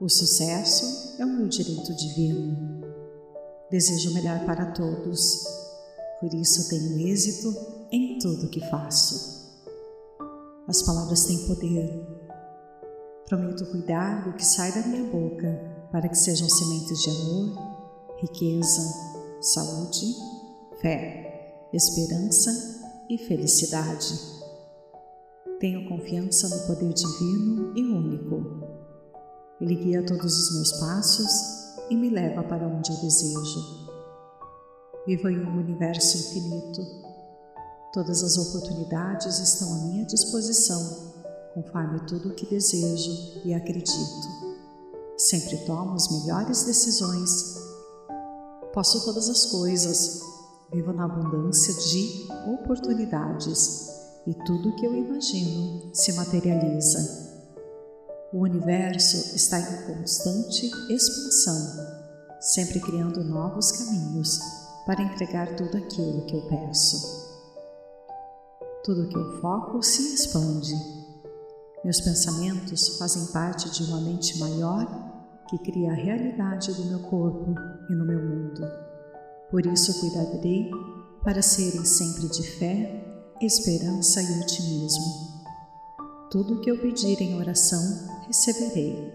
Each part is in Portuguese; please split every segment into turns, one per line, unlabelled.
O sucesso é o meu direito divino. Desejo o melhor para todos, por isso tenho êxito em tudo que faço. As palavras têm poder. Prometo cuidar do que sai da minha boca para que sejam sementes de amor, riqueza, saúde, fé, esperança e felicidade. Tenho confiança no poder divino e único. Ele guia todos os meus passos e me leva para onde eu desejo. Vivo em um universo infinito. Todas as oportunidades estão à minha disposição, conforme tudo o que desejo e acredito. Sempre tomo as melhores decisões. Posso todas as coisas. Vivo na abundância de oportunidades e tudo o que eu imagino se materializa. O universo está em constante expansão, sempre criando novos caminhos para entregar tudo aquilo que eu peço. Tudo que eu foco se expande. Meus pensamentos fazem parte de uma mente maior que cria a realidade do meu corpo e no meu mundo. Por isso cuidarei para serem sempre de fé, esperança e otimismo. Tudo o que eu pedir em oração, receberei.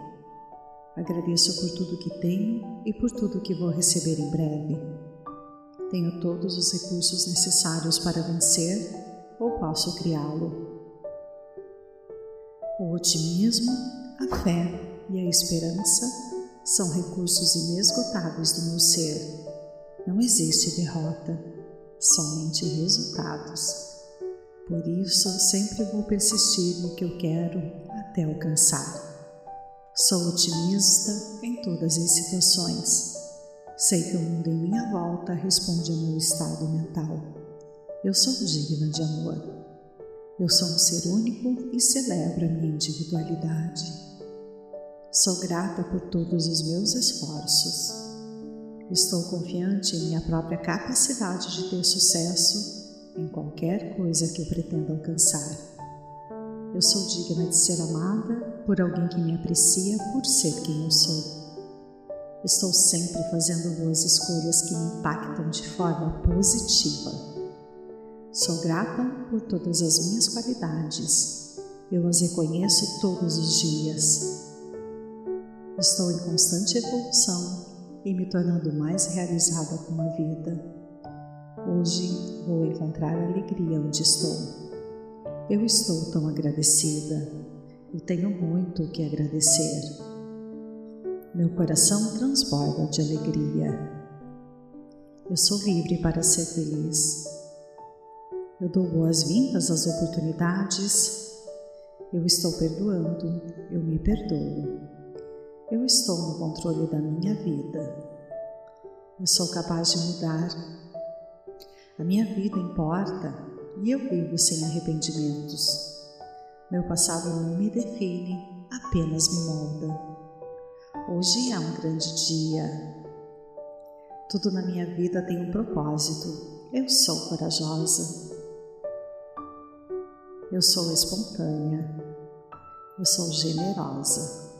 Agradeço por tudo que tenho e por tudo que vou receber em breve. Tenho todos os recursos necessários para vencer ou posso criá-lo. O otimismo, a fé e a esperança são recursos inesgotáveis do meu ser. Não existe derrota, somente resultados. Por isso, sempre vou persistir no que eu quero até alcançar. Sou otimista em todas as situações. Sei que o mundo em minha volta responde ao meu estado mental. Eu sou digna de amor. Eu sou um ser único e celebro a minha individualidade. Sou grata por todos os meus esforços. Estou confiante em minha própria capacidade de ter sucesso em qualquer coisa que eu pretenda alcançar. Eu sou digna de ser amada por alguém que me aprecia por ser quem eu sou. Estou sempre fazendo boas escolhas que me impactam de forma positiva. Sou grata por todas as minhas qualidades. Eu as reconheço todos os dias Estou em constante evolução e me tornando mais realizada com a vida. Hoje vou encontrar alegria onde estou. Eu estou tão agradecida. Eu tenho muito o que agradecer. Meu coração transborda de alegria. Eu sou livre para ser feliz. Eu dou boas-vindas às oportunidades. Eu estou perdoando. Eu me perdoo. Eu estou no controle da minha vida. Eu sou capaz de mudar. A minha vida importa e eu vivo sem arrependimentos. Meu passado não me define, apenas me molda. Hoje é um grande dia. Tudo na minha vida tem um propósito. Eu sou corajosa. Eu sou espontânea. Eu sou generosa.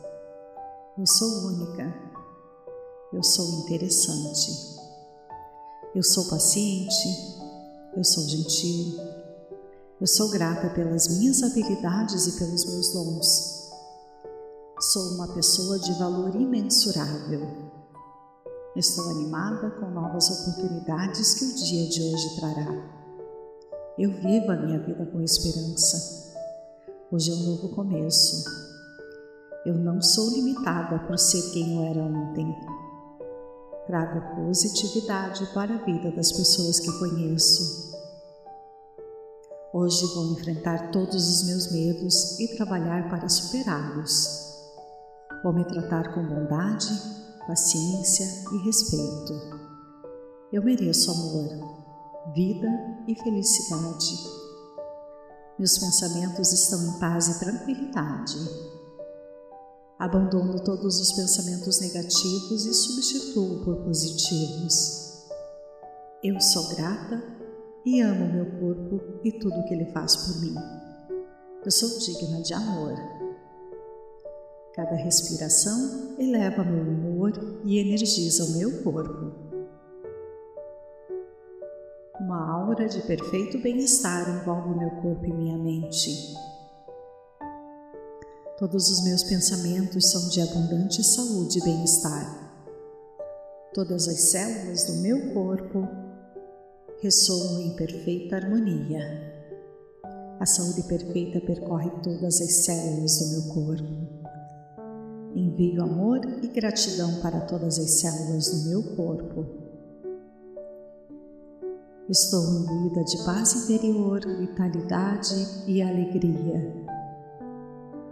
Eu sou única. Eu sou interessante. Eu sou paciente. Eu sou gentil. Eu sou grata pelas minhas habilidades e pelos meus dons. Sou uma pessoa de valor imensurável. Estou animada com novas oportunidades que o dia de hoje trará. Eu vivo a minha vida com esperança. Hoje é um novo começo eu não sou limitada por ser quem eu era ontem. Trago positividade para a vida das pessoas que conheço. Hoje vou enfrentar todos os meus medos e trabalhar para superá-los. Vou me tratar com bondade, paciência e respeito. Eu mereço amor, vida e felicidade. Meus pensamentos estão em paz e tranquilidade. Abandono todos os pensamentos negativos e substituo por positivos. Eu sou grata e amo meu corpo e tudo que ele faz por mim. Eu sou digna de amor. Cada respiração eleva meu humor e energiza o meu corpo. Uma aura de perfeito bem-estar envolve meu corpo e minha mente. Todos os meus pensamentos são de abundante saúde e bem-estar. Todas as células do meu corpo ressoam em perfeita harmonia. A saúde perfeita percorre todas as células do meu corpo. Envio amor e gratidão para todas as células do meu corpo. Estou imbuída de paz interior, vitalidade e alegria.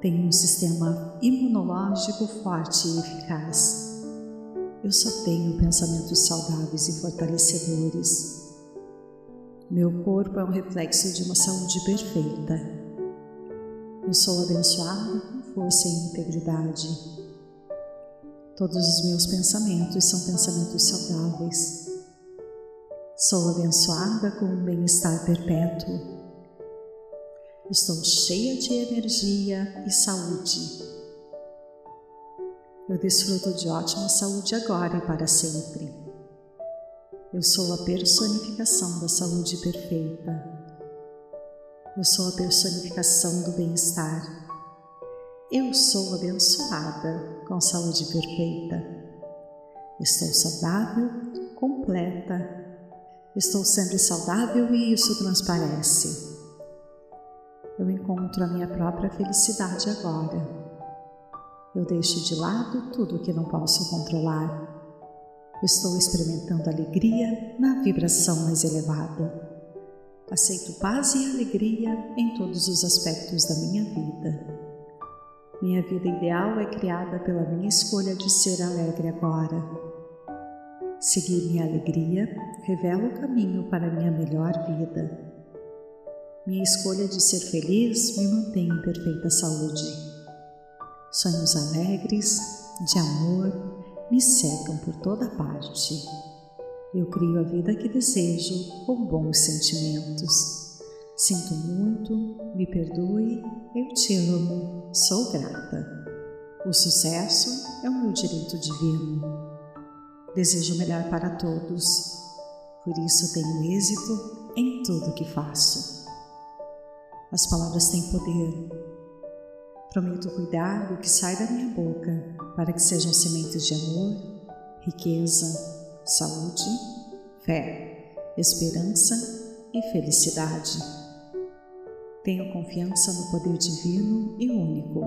Tenho um sistema imunológico forte e eficaz. Eu só tenho pensamentos saudáveis e fortalecedores. Meu corpo é um reflexo de uma saúde perfeita. Eu sou abençoado com força e integridade. Todos os meus pensamentos são pensamentos saudáveis. Sou abençoada com um bem-estar perpétuo. Estou cheia de energia e saúde. Eu desfruto de ótima saúde agora e para sempre. Eu sou a personificação da saúde perfeita. Eu sou a personificação do bem-estar. Eu sou abençoada com saúde perfeita. Estou saudável, completa. Estou sempre saudável e isso transparece. Eu encontro a minha própria felicidade agora. Eu deixo de lado tudo que não posso controlar. Estou experimentando alegria na vibração mais elevada. Aceito paz e alegria em todos os aspectos da minha vida. Minha vida ideal é criada pela minha escolha de ser alegre agora. Seguir minha alegria revela o caminho para minha melhor vida. Minha escolha de ser feliz me mantém em perfeita saúde. Sonhos alegres, de amor, me cercam por toda parte. Eu crio a vida que desejo com bons sentimentos. Sinto muito, me perdoe, eu te amo, sou grata. O sucesso é o meu direito divino. Desejo melhor para todos, por isso tenho êxito em tudo que faço. As palavras têm poder. Prometo cuidar do que sai da minha boca para que sejam sementes de amor, riqueza, saúde, fé, esperança e felicidade. Tenho confiança no poder divino e único.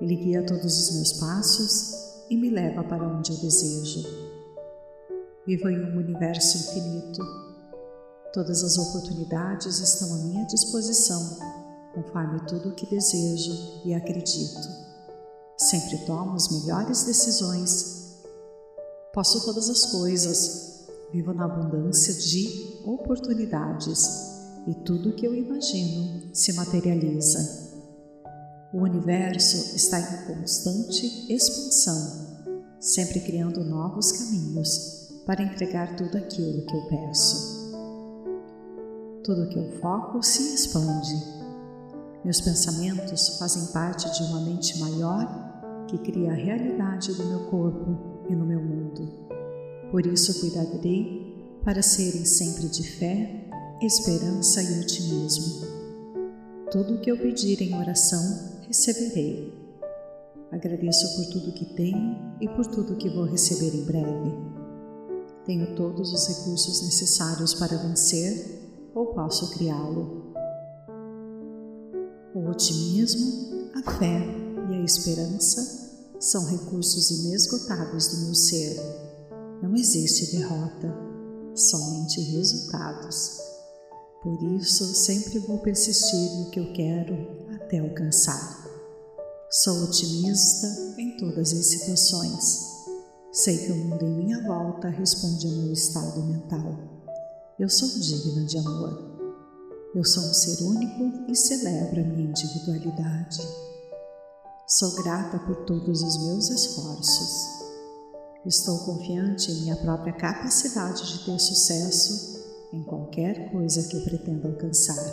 Ele guia todos os meus passos e me leva para onde eu desejo. Vivo em um universo infinito. Todas as oportunidades estão à minha disposição, conforme tudo o que desejo e acredito. Sempre tomo as melhores decisões. Posso todas as coisas. Vivo na abundância de oportunidades e tudo que eu imagino se materializa. O universo está em constante expansão, sempre criando novos caminhos para entregar tudo aquilo que eu peço. Tudo que eu foco se expande. Meus pensamentos fazem parte de uma mente maior que cria a realidade do meu corpo e no meu mundo. Por isso cuidarei para serem sempre de fé esperança e otimismo. Tudo o que eu pedir em oração, receberei. Agradeço por tudo que tenho e por tudo que vou receber em breve. Tenho todos os recursos necessários para vencer ou posso criá-lo. O otimismo, a fé e a esperança são recursos inesgotáveis do meu ser. Não existe derrota, somente resultados. Por isso, sempre vou persistir no que eu quero até alcançar. Sou otimista em todas as situações. Sei que o mundo em minha volta responde ao meu estado mental. Eu sou digna de amor. Eu sou um ser único e celebro a minha individualidade. Sou grata por todos os meus esforços. Estou confiante em minha própria capacidade de ter sucesso em qualquer coisa que eu pretenda alcançar.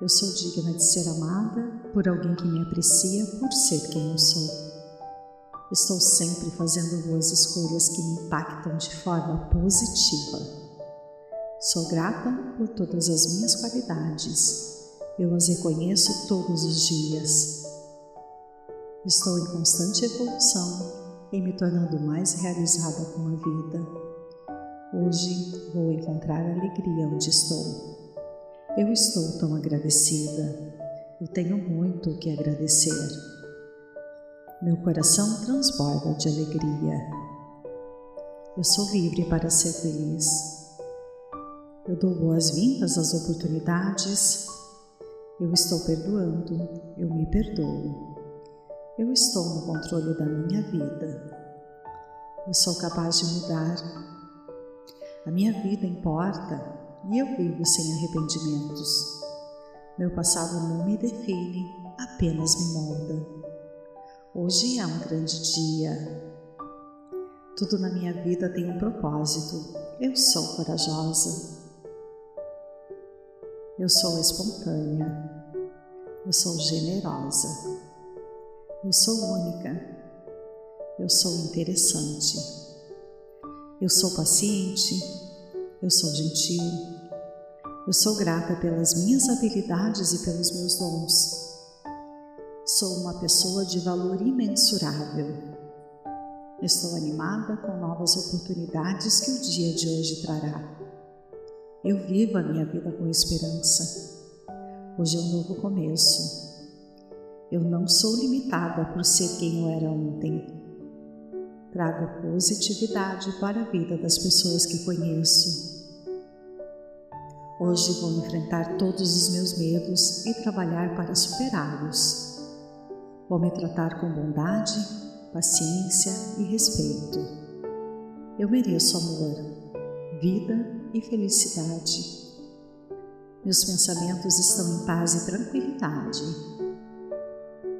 Eu sou digna de ser amada por alguém que me aprecia por ser quem eu sou. Estou sempre fazendo boas escolhas que me impactam de forma positiva. Sou grata por todas as minhas qualidades. Eu as reconheço todos os dias. Estou em constante evolução e me tornando mais realizada com a vida. Hoje vou encontrar alegria onde estou. Eu estou tão agradecida. Eu tenho muito o que agradecer. Meu coração transborda de alegria. Eu sou livre para ser feliz. Eu dou boas-vindas às oportunidades. Eu estou perdoando. Eu me perdoo. Eu estou no controle da minha vida. Eu sou capaz de mudar. A minha vida importa e eu vivo sem arrependimentos. Meu passado não me define, apenas me molda. Hoje é um grande dia. Tudo na minha vida tem um propósito. Eu sou corajosa. Eu sou espontânea. Eu sou generosa. Eu sou única. Eu sou interessante. Eu sou paciente eu sou gentil. Eu sou grata pelas minhas habilidades e pelos meus dons. Sou uma pessoa de valor imensurável. Estou animada com novas oportunidades que o dia de hoje trará. Eu vivo a minha vida com esperança. Hoje é um novo começo. Eu não sou limitada por ser quem eu era ontem. Trago positividade para a vida das pessoas que conheço. Hoje vou enfrentar todos os meus medos e trabalhar para superá-los. Vou me tratar com bondade, paciência e respeito. Eu mereço amor, vida e felicidade. Meus pensamentos estão em paz e tranquilidade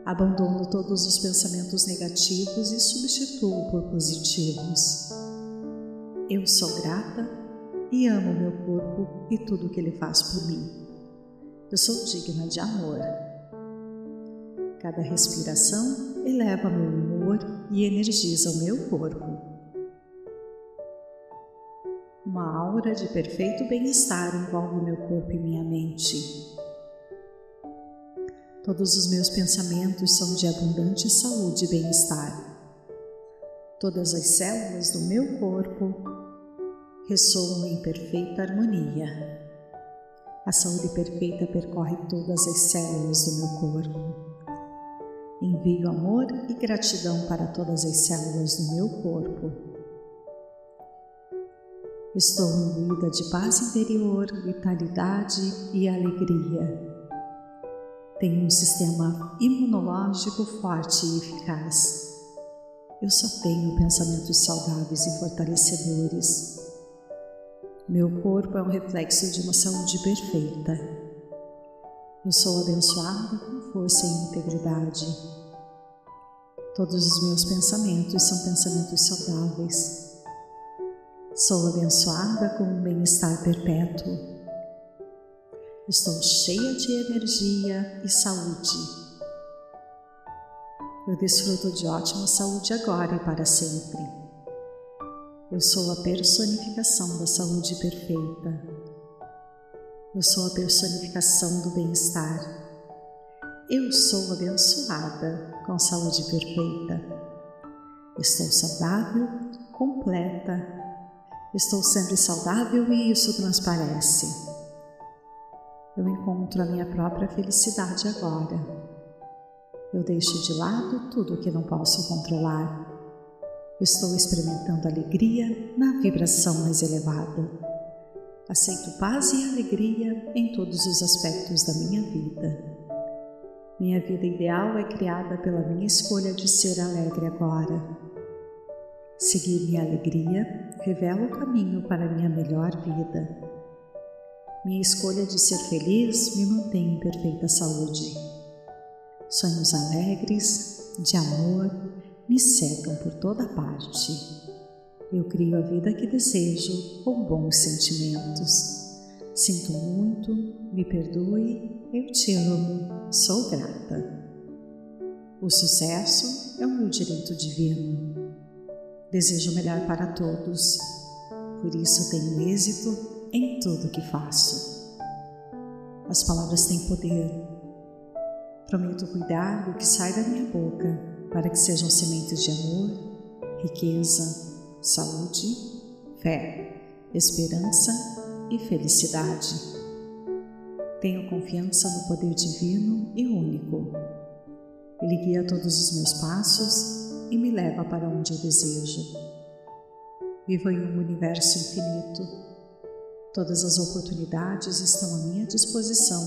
Abandono todos os pensamentos negativos e substituo por positivos. Eu sou grata e amo meu corpo e tudo que ele faz por mim. Eu sou digna de amor. Cada respiração eleva meu humor e energiza o meu corpo. Uma aura de perfeito bem-estar envolve meu corpo e minha mente. Todos os meus pensamentos são de abundante saúde e bem-estar. Todas as células do meu corpo ressoam em perfeita harmonia. A saúde perfeita percorre todas as células do meu corpo. Envio amor e gratidão para todas as células do meu corpo. Estou imbuída de paz interior, vitalidade e alegria tenho um sistema imunológico forte e eficaz. Eu só tenho pensamentos saudáveis e fortalecedores. Meu corpo é um reflexo de uma saúde perfeita. Eu sou abençoada com força e integridade. Todos os meus pensamentos são pensamentos saudáveis. Sou abençoada com um bem-estar perpétuo. Estou cheia de energia e saúde. Eu desfruto de ótima saúde agora e para sempre. Eu sou a personificação da saúde perfeita. Eu sou a personificação do bem-estar. Eu sou abençoada com saúde perfeita. Estou saudável, completa. Estou sempre saudável e isso transparece eu encontro a minha própria felicidade agora. Eu deixo de lado tudo o que não posso controlar. Estou experimentando alegria na vibração mais elevada. Aceito paz e alegria em todos os aspectos da minha vida. Minha vida ideal é criada pela minha escolha de ser alegre agora. Seguir minha alegria revela o caminho para minha melhor vida. Minha escolha de ser feliz me mantém em perfeita saúde. Sonhos alegres, de amor, me cercam por toda parte. Eu crio a vida que desejo com bons sentimentos. Sinto muito, me perdoe, eu te amo, sou grata. O sucesso é o meu direito divino. Desejo o melhor para todos, por isso tenho êxito em tudo que faço. As palavras têm poder. Prometo cuidar do que sai da minha boca para que sejam sementes de amor, riqueza, saúde, fé, esperança e felicidade. Tenho confiança no poder divino e único. Ele guia todos os meus passos e me leva para onde eu desejo. Vivo em um universo infinito. Todas as oportunidades estão à minha disposição,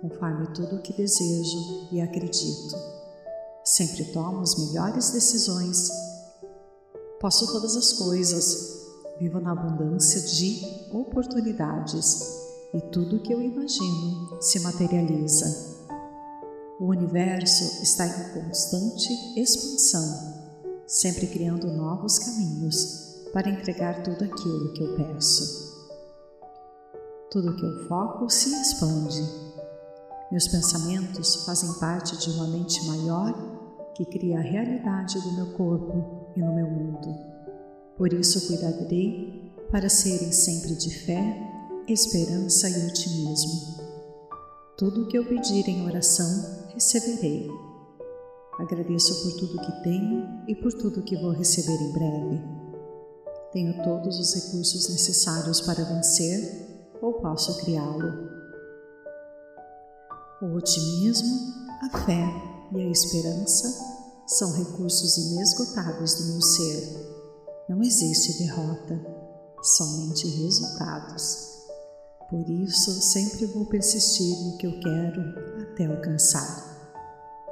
conforme tudo o que desejo e acredito. Sempre tomo as melhores decisões. Posso todas as coisas. Vivo na abundância de oportunidades e tudo o que eu imagino se materializa. O universo está em constante expansão, sempre criando novos caminhos para entregar tudo aquilo que eu peço. Tudo que eu foco se expande. Meus pensamentos fazem parte de uma mente maior que cria a realidade do meu corpo e no meu mundo. Por isso cuidarei para serem sempre de fé, esperança e otimismo. Tudo o que eu pedir em oração, receberei. Agradeço por tudo que tenho e por tudo que vou receber em breve. Tenho todos os recursos necessários para vencer ou posso criá-lo. O otimismo, a fé e a esperança são recursos inesgotáveis do meu ser. Não existe derrota, somente resultados. Por isso, sempre vou persistir no que eu quero até alcançar.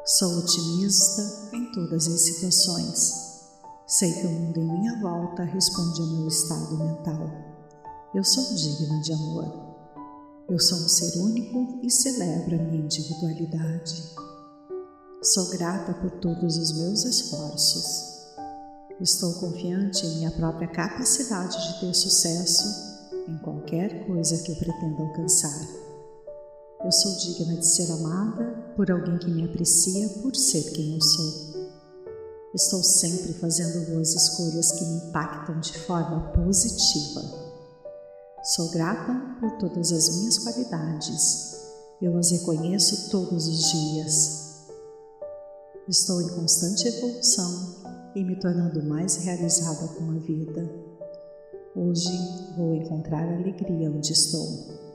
Sou otimista em todas as situações Sei que o mundo em minha volta responde ao meu estado mental. Eu sou digna de amor. Eu sou um ser único e celebro a minha individualidade. Sou grata por todos os meus esforços. Estou confiante em minha própria capacidade de ter sucesso em qualquer coisa que eu pretenda alcançar. Eu sou digna de ser amada por alguém que me aprecia por ser quem eu sou. Estou sempre fazendo boas escolhas que me impactam de forma positiva. Sou grata por todas as minhas qualidades. Eu as reconheço todos os dias. Estou em constante evolução e me tornando mais realizada com a vida. Hoje vou encontrar alegria onde estou.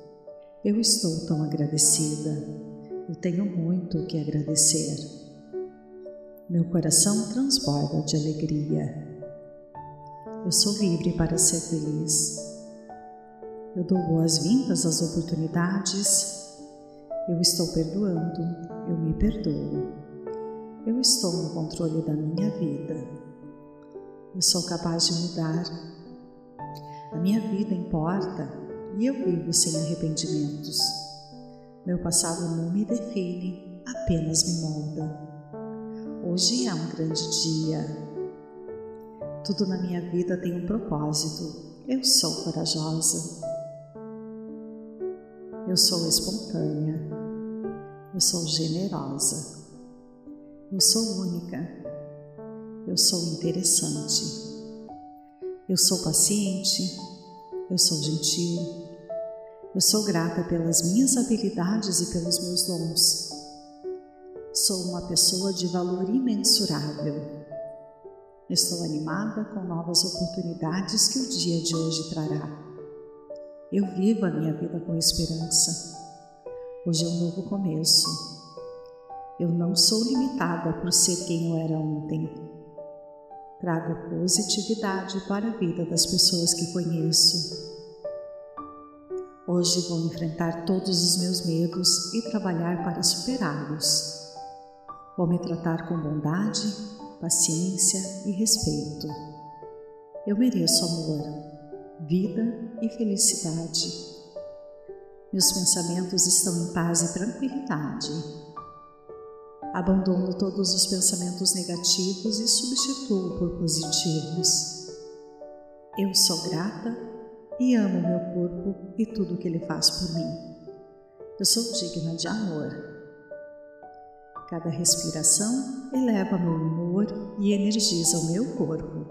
Eu estou tão agradecida. Eu tenho muito o que agradecer. Meu coração transborda de alegria. Eu sou livre para ser feliz. Eu dou boas-vindas às oportunidades. Eu estou perdoando. Eu me perdoo. Eu estou no controle da minha vida. Eu sou capaz de mudar. A minha vida importa e eu vivo sem arrependimentos. Meu passado não me define, apenas me molda. Hoje é um grande dia. Tudo na minha vida tem um propósito. Eu sou corajosa. Eu sou espontânea. Eu sou generosa. Eu sou única. Eu sou interessante. Eu sou paciente. Eu sou gentil. Eu sou grata pelas minhas habilidades e pelos meus dons. Sou uma pessoa de valor imensurável. Estou animada com novas oportunidades que o dia de hoje trará. Eu vivo a minha vida com esperança. Hoje é um novo começo. Eu não sou limitada por ser quem eu era ontem. Trago positividade para a vida das pessoas que conheço. Hoje vou enfrentar todos os meus medos e trabalhar para superá-los. Vou me tratar com bondade, paciência e respeito. Eu mereço amor, vida e felicidade. Meus pensamentos estão em paz e tranquilidade. Abandono todos os pensamentos negativos e substituo por positivos. Eu sou grata e amo meu corpo e tudo que ele faz por mim. Eu sou digna de amor. Cada respiração eleva meu humor e energiza o meu corpo.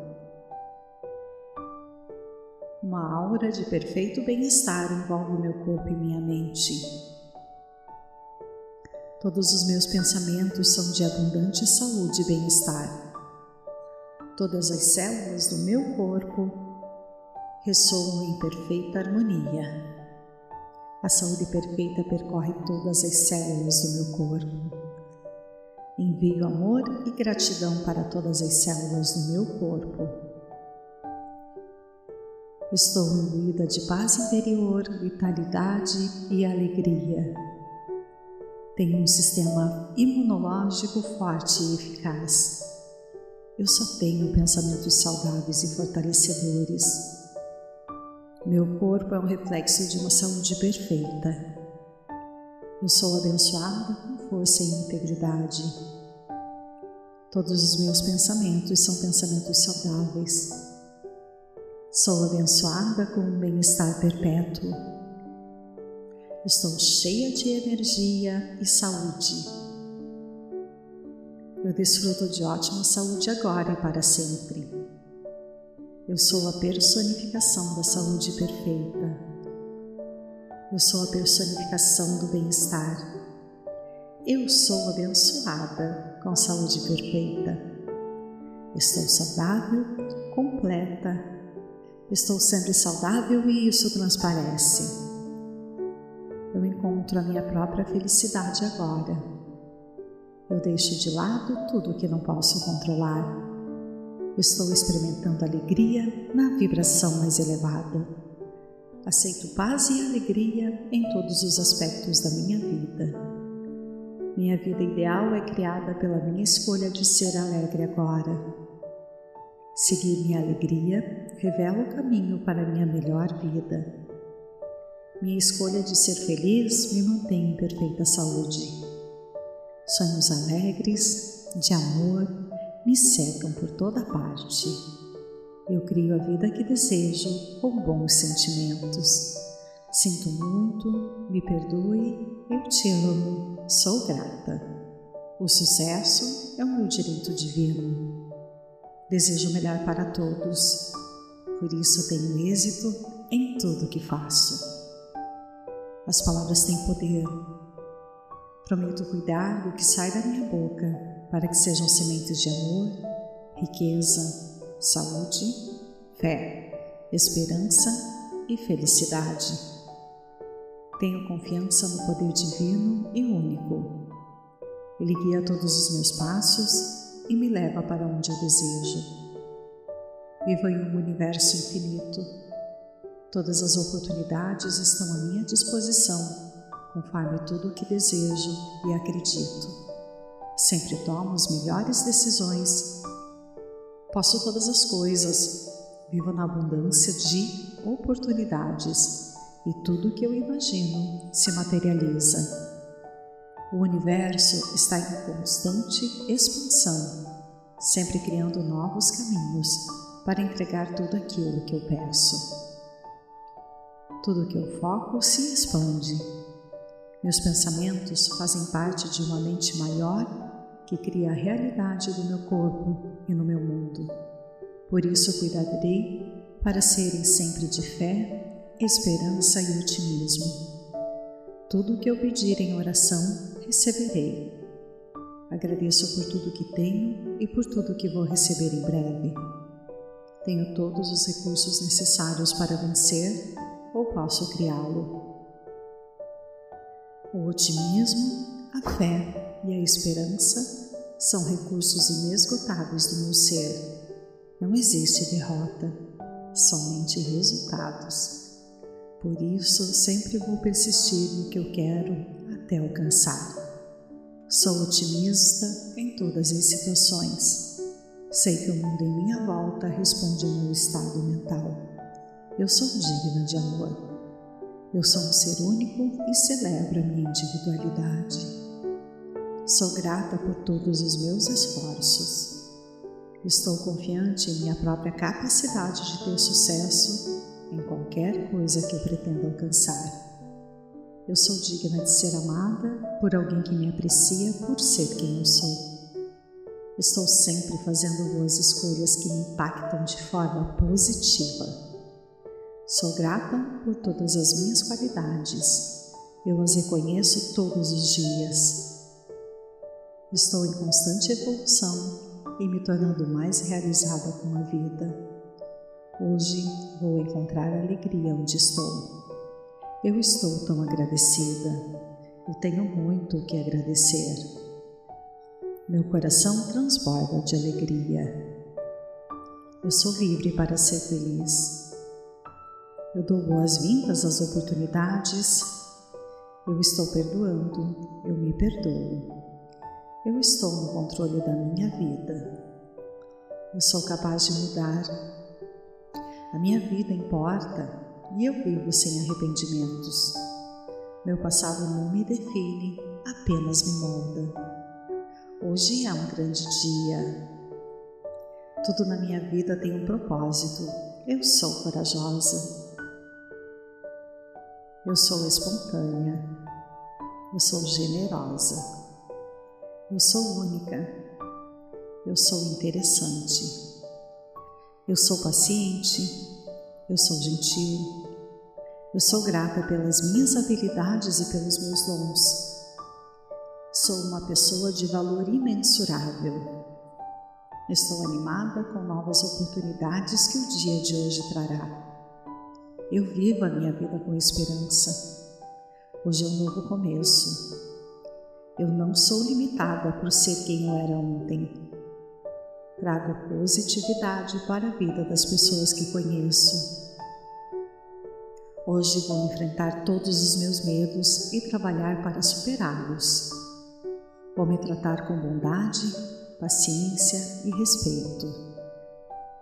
Uma aura de perfeito bem-estar envolve meu corpo e minha mente. Todos os meus pensamentos são de abundante saúde e bem-estar. Todas as células do meu corpo ressoam em perfeita harmonia. A saúde perfeita percorre todas as células do meu corpo. Envio amor e gratidão para todas as células do meu corpo. Estou imbuída de paz interior, vitalidade e alegria. Tenho um sistema imunológico forte e eficaz. Eu só tenho pensamentos saudáveis e fortalecedores. Meu corpo é um reflexo de uma saúde perfeita. Eu sou abençoada com força e integridade. Todos os meus pensamentos são pensamentos saudáveis. Sou abençoada com um bem-estar perpétuo. Estou cheia de energia e saúde. Eu desfruto de ótima saúde agora e para sempre. Eu sou a personificação da saúde perfeita. Eu sou a personificação do bem-estar. Eu sou abençoada com saúde perfeita. Estou saudável, completa. Estou sempre saudável e isso transparece. Eu encontro a minha própria felicidade agora. Eu deixo de lado tudo o que não posso controlar. Estou experimentando alegria na vibração mais elevada. Aceito paz e alegria em todos os aspectos da minha vida. Minha vida ideal é criada pela minha escolha de ser alegre agora. Seguir minha alegria revela o caminho para minha melhor vida. Minha escolha de ser feliz me mantém em perfeita saúde. Sonhos alegres, de amor, me cercam por toda parte. Eu crio a vida que desejo com bons sentimentos. Sinto muito, me perdoe, eu te amo, sou grata. O sucesso é o meu direito divino. Desejo o melhor para todos, por isso tenho êxito em tudo que faço. As palavras têm poder, Prometo cuidar do que sai da minha boca para que sejam sementes de amor, riqueza, saúde, fé, esperança e felicidade. Tenho confiança no poder divino e único. Ele guia todos os meus passos e me leva para onde eu desejo. Vivo em um universo infinito. Todas as oportunidades estão à minha disposição conforme tudo o que desejo e acredito. Sempre tomo as melhores decisões. Posso todas as coisas, vivo na abundância de oportunidades e tudo o que eu imagino se materializa. O universo está em constante expansão, sempre criando novos caminhos para entregar tudo aquilo que eu peço. Tudo que eu foco se expande meus pensamentos fazem parte de uma mente maior que cria a realidade do meu corpo e no meu mundo. Por isso cuidarei para serem sempre de fé, esperança e otimismo. Tudo o que eu pedir em oração, receberei. Agradeço por tudo que tenho e por tudo que vou receber em breve. Tenho todos os recursos necessários para vencer ou posso criá-lo. O otimismo, a fé e a esperança são recursos inesgotáveis do meu ser. Não existe derrota, somente resultados. Por isso, sempre vou persistir no que eu quero até alcançar. Sou otimista em todas as situações. Sei que o mundo em minha volta responde ao meu estado mental. Eu sou digna de amor. Eu sou um ser único e celebro a minha individualidade. Sou grata por todos os meus esforços. Estou confiante em minha própria capacidade de ter sucesso em qualquer coisa que eu pretenda alcançar. Eu sou digna de ser amada por alguém que me aprecia por ser quem eu sou. Estou sempre fazendo boas escolhas que me impactam de forma positiva. Sou grata por todas as minhas qualidades. Eu as reconheço todos os dias. Estou em constante evolução e me tornando mais realizada com a vida. Hoje vou encontrar alegria onde estou. Eu estou tão agradecida. Eu tenho muito o que agradecer. Meu coração transborda de alegria. Eu sou livre para ser feliz. Eu dou boas-vindas às oportunidades. Eu estou perdoando. Eu me perdoo. Eu estou no controle da minha vida. Eu sou capaz de mudar. A minha vida importa e eu vivo sem arrependimentos. Meu passado não me define, apenas me molda. Hoje é um grande dia. Tudo na minha vida tem um propósito. Eu sou corajosa. Eu sou espontânea. Eu sou generosa. Eu sou única. Eu sou interessante. Eu sou paciente. Eu sou gentil. Eu sou grata pelas minhas habilidades e pelos meus dons. Sou uma pessoa de valor imensurável. Estou animada com novas oportunidades que o dia de hoje trará. Eu vivo a minha vida com esperança. Hoje é um novo começo. Eu não sou limitada por ser quem eu era ontem. Trago positividade para a vida das pessoas que conheço. Hoje vou enfrentar todos os meus medos e trabalhar para superá-los. Vou me tratar com bondade, paciência e respeito.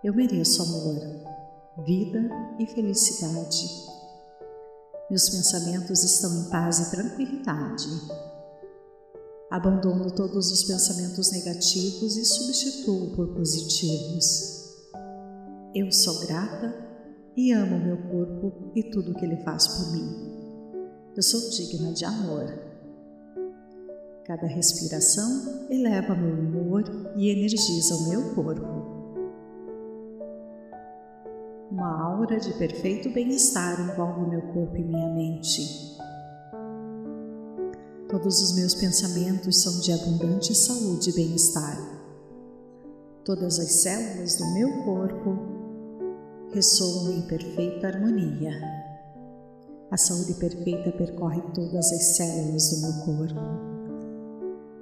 Eu mereço amor, vida e felicidade. Meus pensamentos estão em paz e tranquilidade. Abandono todos os pensamentos negativos e substituo por positivos. Eu sou grata e amo meu corpo e tudo que ele faz por mim. Eu sou digna de amor. Cada respiração eleva meu humor e energiza o meu corpo. Uma aura de perfeito bem-estar envolve meu corpo e minha mente. Todos os meus pensamentos são de abundante saúde e bem-estar. Todas as células do meu corpo ressoam em perfeita harmonia. A saúde perfeita percorre todas as células do meu corpo.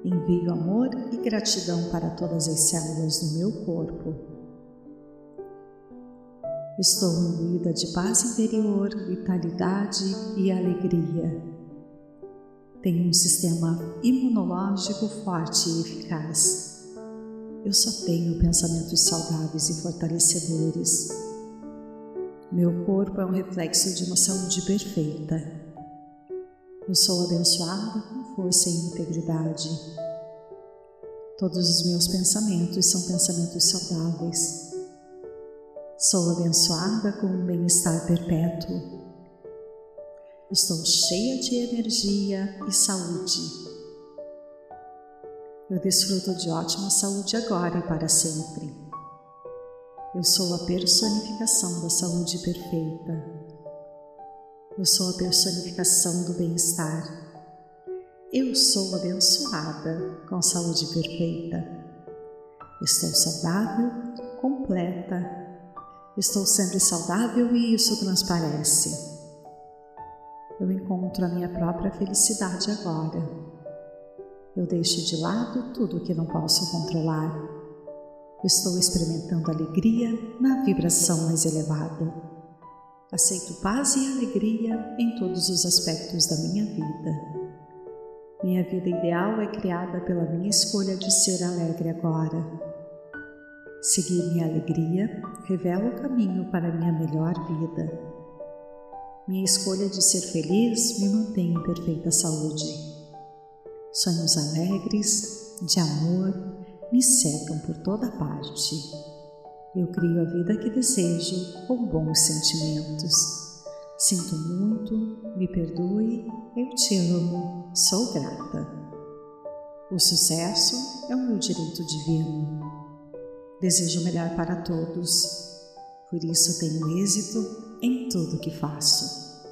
Envio amor e gratidão para todas as células do meu corpo. Estou imbuída de paz interior, vitalidade e alegria. Tenho um sistema imunológico forte e eficaz. Eu só tenho pensamentos saudáveis e fortalecedores. Meu corpo é um reflexo de uma saúde perfeita. Eu sou abençoada com força e integridade. Todos os meus pensamentos são pensamentos saudáveis. Sou abençoada com um bem-estar perpétuo. Estou cheia de energia e saúde. Eu desfruto de ótima saúde agora e para sempre. Eu sou a personificação da saúde perfeita. Eu sou a personificação do bem-estar. Eu sou abençoada com saúde perfeita. Estou saudável, completa. Estou sempre saudável e isso transparece. Eu encontro a minha própria felicidade agora. Eu deixo de lado tudo que não posso controlar Estou experimentando alegria na vibração mais elevada. Aceito paz e alegria em todos os aspectos da minha vida. Minha vida ideal é criada pela minha escolha de ser alegre agora. Seguir minha alegria revela o caminho para minha melhor vida. Minha escolha de ser feliz me mantém em perfeita saúde. Sonhos alegres, de amor, me cercam por toda parte. Eu crio a vida que desejo com bons sentimentos. Sinto muito, me perdoe, eu te amo, sou grata. O sucesso é o meu direito divino. Desejo melhor para todos, por isso tenho êxito em tudo que faço.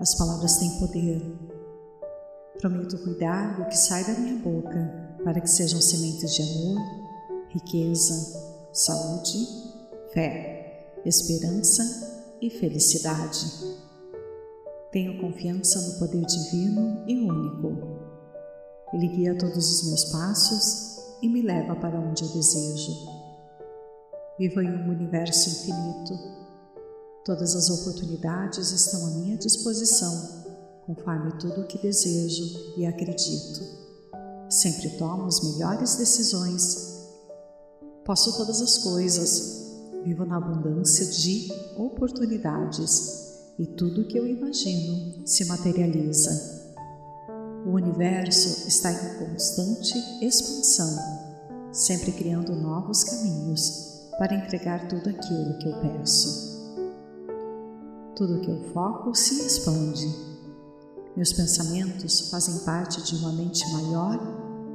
As palavras têm poder. Prometo cuidar do que sai da minha boca para que sejam sementes de amor, riqueza, saúde, fé, esperança e felicidade. Tenho confiança no poder divino e único. Ele guia todos os meus passos e me leva para onde eu desejo. Vivo em um universo infinito. Todas as oportunidades estão à minha disposição, conforme tudo o que desejo e acredito. Sempre tomo as melhores decisões Posso todas as coisas, vivo na abundância de oportunidades e tudo que eu imagino se materializa. O universo está em constante expansão, sempre criando novos caminhos para entregar tudo aquilo que eu peço. Tudo que eu foco se expande. Meus pensamentos fazem parte de uma mente maior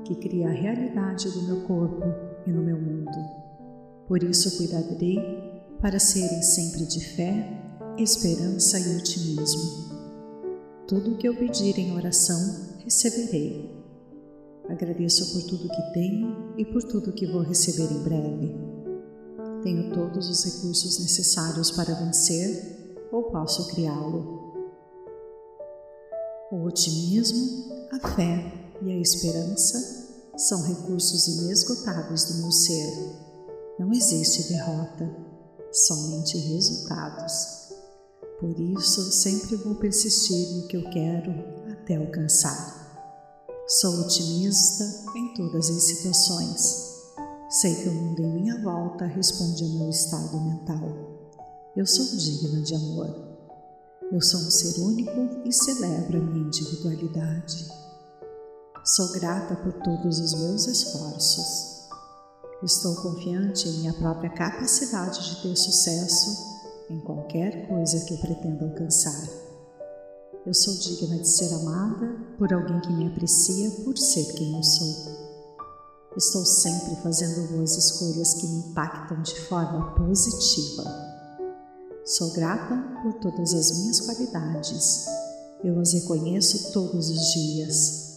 que cria a realidade do meu corpo e no meu mundo. Por isso cuidarei para serem sempre de fé, esperança e otimismo. Tudo o que eu pedir em oração, receberei. Agradeço por tudo que tenho e por tudo que vou receber em breve. Tenho todos os recursos necessários para vencer ou posso criá-lo. O otimismo, a fé e a esperança são recursos inesgotáveis do meu ser. Não existe derrota, somente resultados. Por isso, sempre vou persistir no que eu quero até alcançar. Sou otimista em todas as situações. Sei que o mundo em minha volta responde ao meu estado mental. Eu sou digna de amor. Eu sou um ser único e celebro a minha individualidade. Sou grata por todos os meus esforços. Estou confiante em minha própria capacidade de ter sucesso em qualquer coisa que eu pretenda alcançar. Eu sou digna de ser amada por alguém que me aprecia por ser quem eu sou. Estou sempre fazendo boas escolhas que me impactam de forma positiva. Sou grata por todas as minhas qualidades. Eu as reconheço todos os dias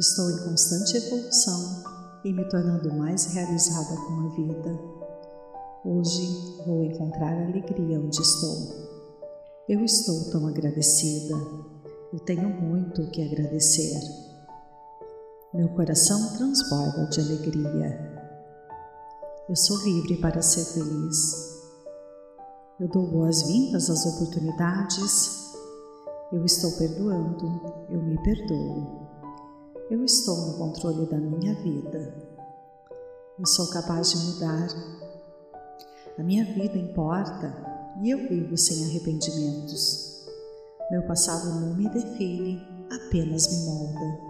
Estou em constante evolução e me tornando mais realizada com a vida. Hoje vou encontrar alegria onde estou. Eu estou tão agradecida. Eu tenho muito o que agradecer. Meu coração transborda de alegria. Eu sou livre para ser feliz. Eu dou boas-vindas às oportunidades. Eu estou perdoando. Eu me perdoo. Eu estou no controle da minha vida. Eu sou capaz de mudar. A minha vida importa e eu vivo sem arrependimentos. Meu passado não me define, apenas me molda.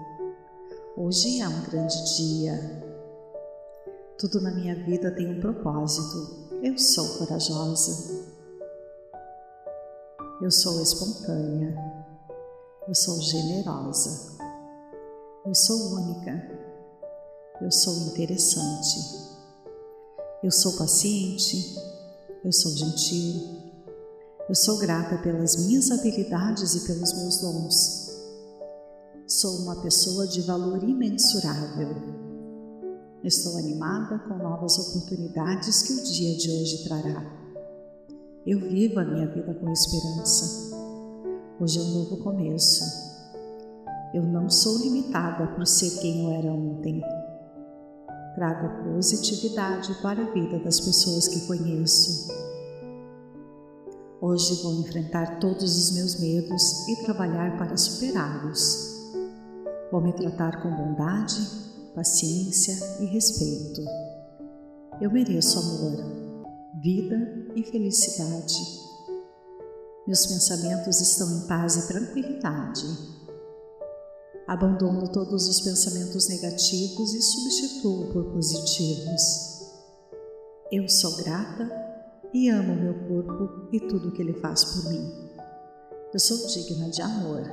Hoje é um grande dia. Tudo na minha vida tem um propósito. Eu sou corajosa. Eu sou espontânea. Eu sou generosa. Eu sou única. Eu sou interessante. Eu sou paciente. Eu sou gentil. Eu sou grata pelas minhas habilidades e pelos meus dons. Sou uma pessoa de valor imensurável. Estou animada com novas oportunidades que o dia de hoje trará. Eu vivo a minha vida com esperança. Hoje é um novo começo eu não sou limitada por ser quem eu era ontem. Trago positividade para a vida das pessoas que conheço. Hoje vou enfrentar todos os meus medos e trabalhar para superá-los. Vou me tratar com bondade, paciência e respeito. Eu mereço amor, vida e felicidade. Meus pensamentos estão em paz e tranquilidade Abandono todos os pensamentos negativos e substituo por positivos. Eu sou grata e amo meu corpo e tudo o que ele faz por mim. Eu sou digna de amor.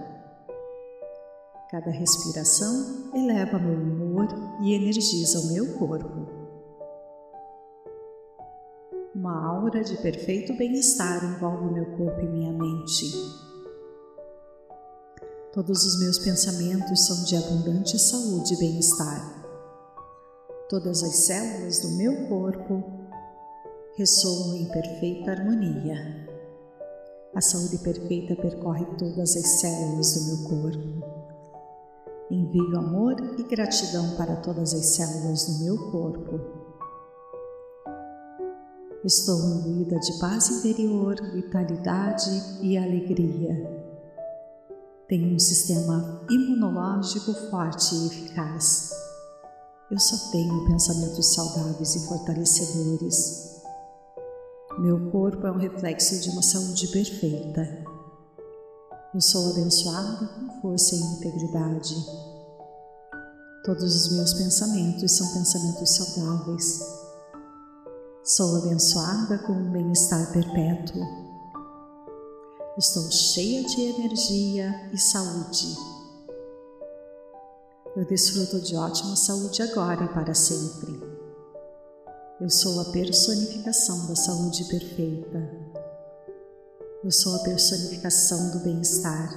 Cada respiração eleva meu humor e energiza o meu corpo. Uma aura de perfeito bem-estar envolve meu corpo e minha mente. Todos os meus pensamentos são de abundante saúde e bem-estar. Todas as células do meu corpo ressoam em perfeita harmonia. A saúde perfeita percorre todas as células do meu corpo. Envio amor e gratidão para todas as células do meu corpo. Estou imbuída de paz interior, vitalidade e alegria. Tenho um sistema imunológico forte e eficaz. Eu só tenho pensamentos saudáveis e fortalecedores. Meu corpo é um reflexo de uma saúde perfeita. Eu sou abençoada com força e integridade. Todos os meus pensamentos são pensamentos saudáveis. Sou abençoada com um bem-estar perpétuo. Estou cheia de energia e saúde. Eu desfruto de ótima saúde agora e para sempre. Eu sou a personificação da saúde perfeita. Eu sou a personificação do bem-estar.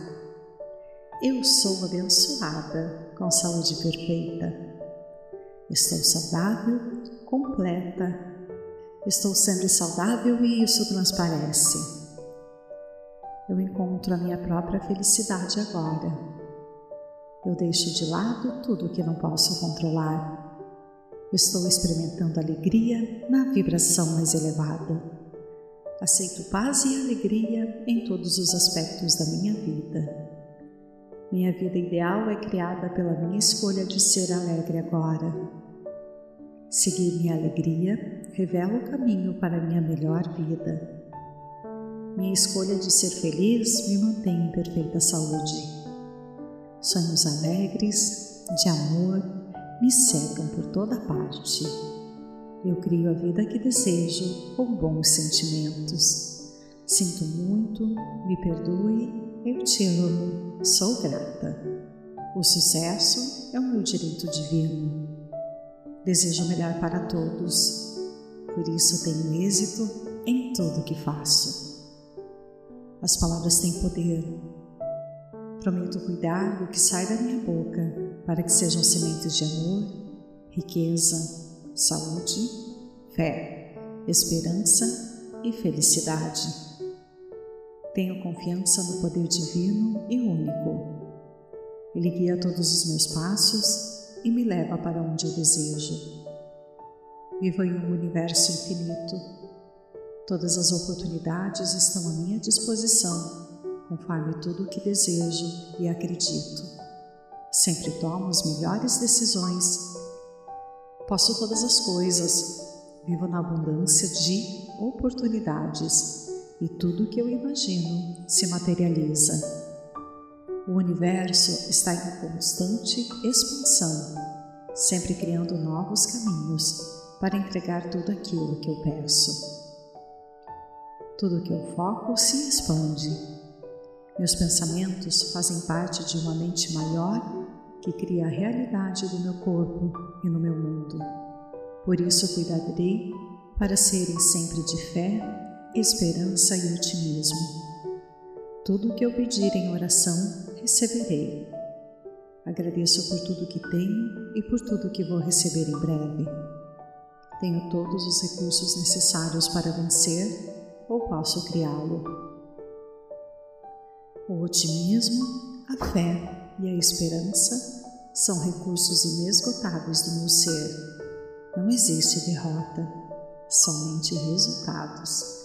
Eu sou abençoada com saúde perfeita. Estou saudável, completa. Estou sendo saudável e isso transparece. Eu encontro a minha própria felicidade agora. Eu deixo de lado tudo que não posso controlar Estou experimentando alegria na vibração mais elevada. Aceito paz e alegria em todos os aspectos da minha vida. Minha vida ideal é criada pela minha escolha de ser alegre agora. Seguir minha alegria revela o caminho para minha melhor vida. Minha escolha de ser feliz me mantém em perfeita saúde. Sonhos alegres, de amor, me cercam por toda parte. Eu crio a vida que desejo com bons sentimentos. Sinto muito, me perdoe, eu te amo, sou grata. O sucesso é o meu direito divino. Desejo melhor para todos, por isso tenho êxito em tudo que faço. As palavras têm poder. Prometo cuidar do que sai da minha boca para que sejam sementes de amor, riqueza, saúde, fé, esperança e felicidade. Tenho confiança no poder divino e único. Ele guia todos os meus passos e me leva para onde eu desejo. Vivo em um universo infinito. Todas as oportunidades estão à minha disposição, conforme tudo o que desejo e acredito. Sempre tomo as melhores decisões. Posso todas as coisas. Vivo na abundância de oportunidades e tudo que eu imagino se materializa. O universo está em constante expansão, sempre criando novos caminhos para entregar tudo aquilo que eu peço. Tudo que eu foco se expande. Meus pensamentos fazem parte de uma mente maior que cria a realidade do meu corpo e no meu mundo. Por isso cuidarei para serem sempre de fé, esperança e otimismo. Tudo o que eu pedir em oração, receberei. Agradeço por tudo que tenho e por tudo que vou receber em breve. Tenho todos os recursos necessários para vencer ou posso criá-lo. O otimismo, a fé e a esperança são recursos inesgotáveis do meu ser. Não existe derrota, somente resultados.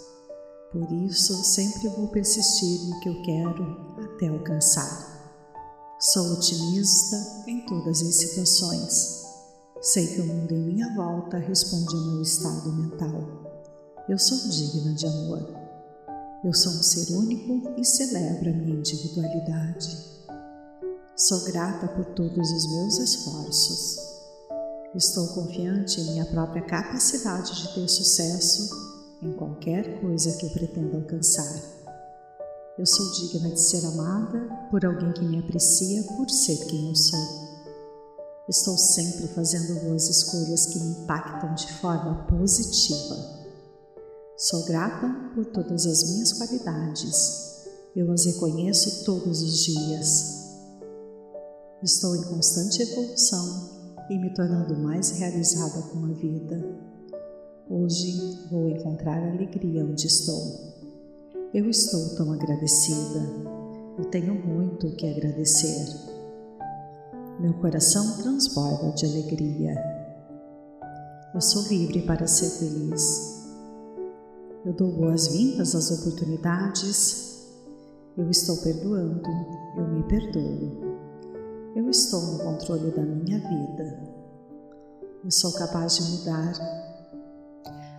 Por isso, sempre vou persistir no que eu quero até alcançar. Sou otimista em todas as situações. Sei que o mundo em minha volta responde ao meu estado mental. Eu sou digna de amor. Eu sou um ser único e celebro a minha individualidade. Sou grata por todos os meus esforços. Estou confiante em minha própria capacidade de ter sucesso em qualquer coisa que eu pretenda alcançar. Eu sou digna de ser amada por alguém que me aprecia por ser quem eu sou. Estou sempre fazendo boas escolhas que me impactam de forma positiva. Sou grata por todas as minhas qualidades. Eu as reconheço todos os dias. Estou em constante evolução e me tornando mais realizada com a vida. Hoje vou encontrar alegria onde estou. Eu estou tão agradecida. Eu tenho muito o que agradecer. Meu coração transborda de alegria. Eu sou livre para ser feliz. Eu dou boas-vindas às oportunidades. Eu estou perdoando. Eu me perdoo. Eu estou no controle da minha vida. Eu sou capaz de mudar.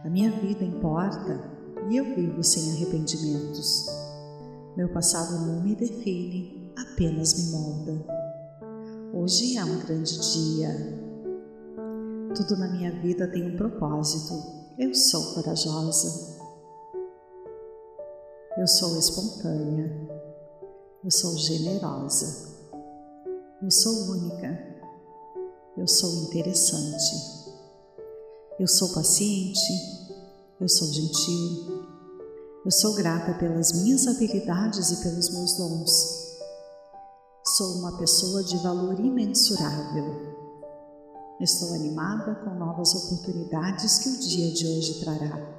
A minha vida importa e eu vivo sem arrependimentos. Meu passado não me define, apenas me molda. Hoje é um grande dia. Tudo na minha vida tem um propósito. Eu sou corajosa. Eu sou espontânea. Eu sou generosa. Eu sou única. Eu sou interessante. Eu sou paciente. Eu sou gentil. Eu sou grata pelas minhas habilidades e pelos meus dons. Sou uma pessoa de valor imensurável. Estou animada com novas oportunidades que o dia de hoje trará.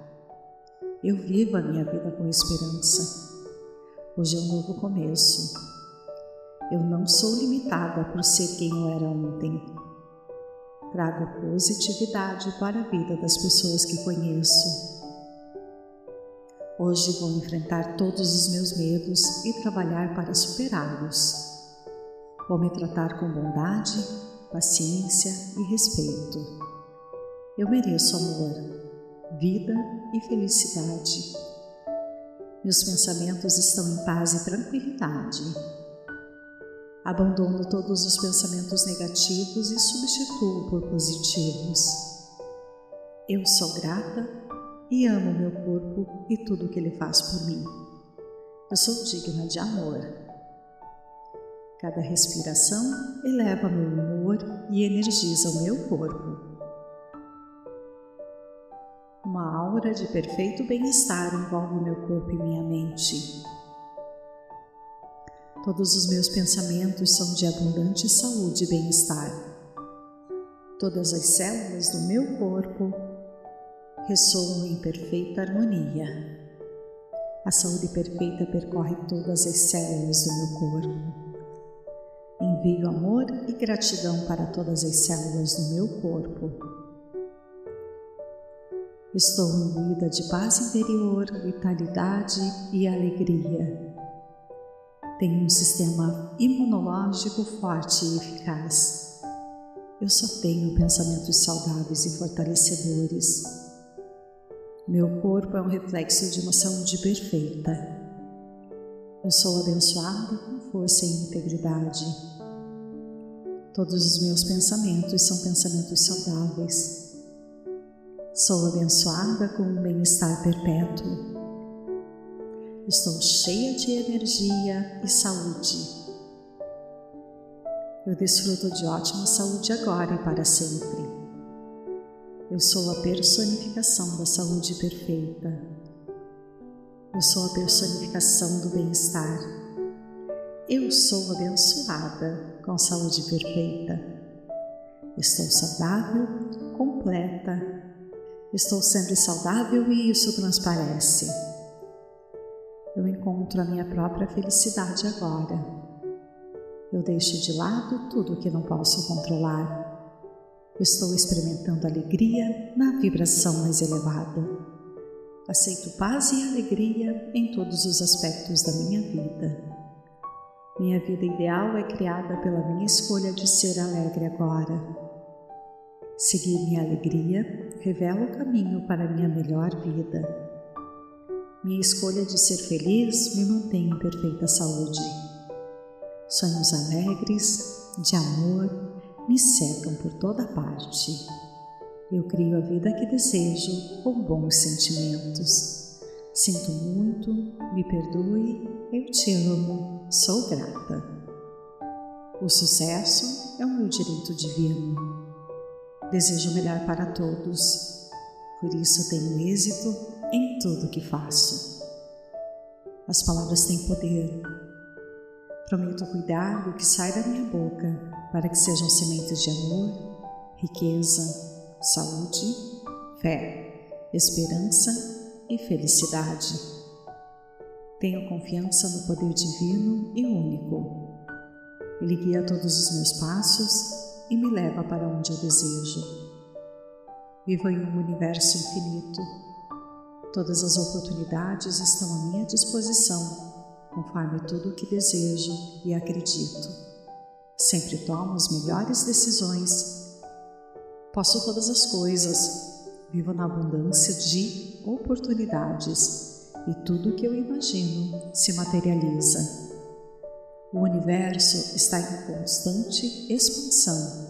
Eu vivo a minha vida com esperança. Hoje é um novo começo eu não sou limitada por ser quem eu era ontem. Trago positividade para a vida das pessoas que conheço. Hoje vou enfrentar todos os meus medos e trabalhar para superá-los. Vou me tratar com bondade, paciência e respeito. Eu mereço amor, vida e felicidade. Meus pensamentos estão em paz e tranquilidade Abandono todos os pensamentos negativos e substituo por positivos. Eu sou grata e amo meu corpo e tudo o que ele faz por mim. Eu sou digna de amor. Cada respiração eleva meu humor e energiza o meu corpo. Uma aura de perfeito bem-estar envolve meu corpo e minha mente. Todos os meus pensamentos são de abundante saúde e bem-estar. Todas as células do meu corpo ressoam em perfeita harmonia. A saúde perfeita percorre todas as células do meu corpo. Envio amor e gratidão para todas as células do meu corpo. Estou imbuída de paz interior, vitalidade e alegria tenho um sistema imunológico forte e eficaz. Eu só tenho pensamentos saudáveis e fortalecedores. Meu corpo é um reflexo de uma saúde perfeita. Eu sou abençoada com força e integridade. Todos os meus pensamentos são pensamentos saudáveis. Sou abençoada com um bem-estar perpétuo. Estou cheia de energia e saúde. Eu desfruto de ótima saúde agora e para sempre. Eu sou a personificação da saúde perfeita. Eu sou a personificação do bem-estar. Eu sou abençoada com saúde perfeita. Estou saudável, completa. Estou sempre saudável e isso transparece eu encontro a minha própria felicidade agora. Eu deixo de lado tudo o que não posso controlar. Estou experimentando alegria na vibração mais elevada. Aceito paz e alegria em todos os aspectos da minha vida. Minha vida ideal é criada pela minha escolha de ser alegre agora. Seguir minha alegria revela o caminho para minha melhor vida. Minha escolha de ser feliz me mantém em perfeita saúde. Sonhos alegres, de amor me cercam por toda parte. Eu crio a vida que desejo com bons sentimentos. Sinto muito, me perdoe, eu te amo, sou grata. O sucesso é o meu direito divino. Desejo melhor para todos, por isso tenho êxito em tudo que faço. As palavras têm poder. Prometo cuidar do que sai da minha boca para que sejam sementes de amor, riqueza, saúde, fé, esperança e felicidade. Tenho confiança no poder divino e único. Ele guia todos os meus passos e me leva para onde eu desejo. Vivo em um universo infinito. Todas as oportunidades estão à minha disposição, conforme tudo o que desejo e acredito. Sempre tomo as melhores decisões Posso todas as coisas, vivo na abundância de oportunidades e tudo o que eu imagino se materializa. O universo está em constante expansão,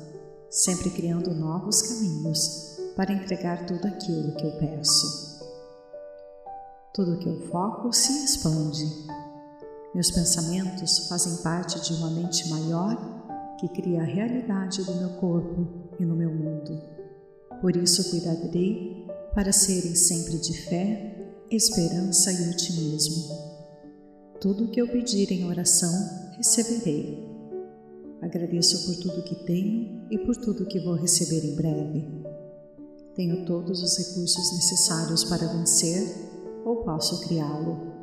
sempre criando novos caminhos para entregar tudo aquilo que eu peço. Tudo que eu foco se expande. Meus pensamentos fazem parte de uma mente maior que cria a realidade do meu corpo e no meu mundo. Por isso cuidarei para serem sempre de fé, esperança e otimismo. Tudo o que eu pedir em oração, receberei. Agradeço por tudo que tenho e por tudo que vou receber em breve. Tenho todos os recursos necessários para vencer ou posso criá-lo.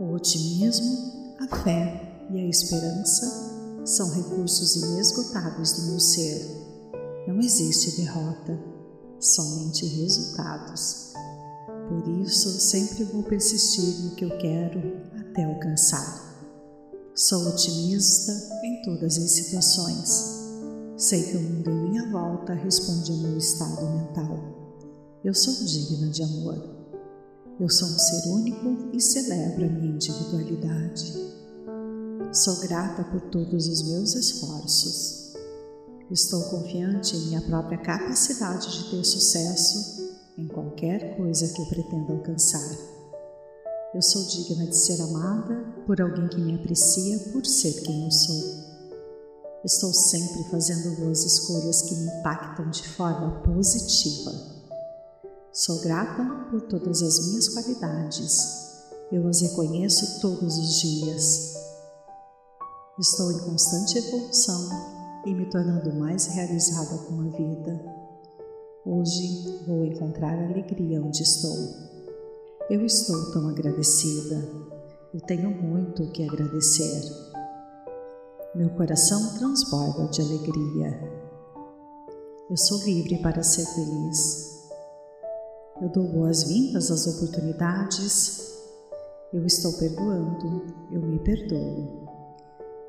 O otimismo, a fé e a esperança são recursos inesgotáveis do meu ser. Não existe derrota, somente resultados. Por isso, sempre vou persistir no que eu quero até alcançar. Sou otimista em todas as situações. Sei que o mundo em minha volta responde ao meu estado mental. Eu sou digna de amor. Eu sou um ser único e celebro a minha individualidade. Sou grata por todos os meus esforços. Estou confiante em minha própria capacidade de ter sucesso em qualquer coisa que eu pretenda alcançar. Eu sou digna de ser amada por alguém que me aprecia por ser quem eu sou. Estou sempre fazendo boas escolhas que me impactam de forma positiva. Sou grata por todas as minhas qualidades. Eu as reconheço todos os dias Estou em constante evolução e me tornando mais realizada com a vida. Hoje vou encontrar alegria onde estou. Eu estou tão agradecida. Eu tenho muito que agradecer. Meu coração transborda de alegria. Eu sou livre para ser feliz. Eu dou boas-vindas às oportunidades. Eu estou perdoando. Eu me perdoo.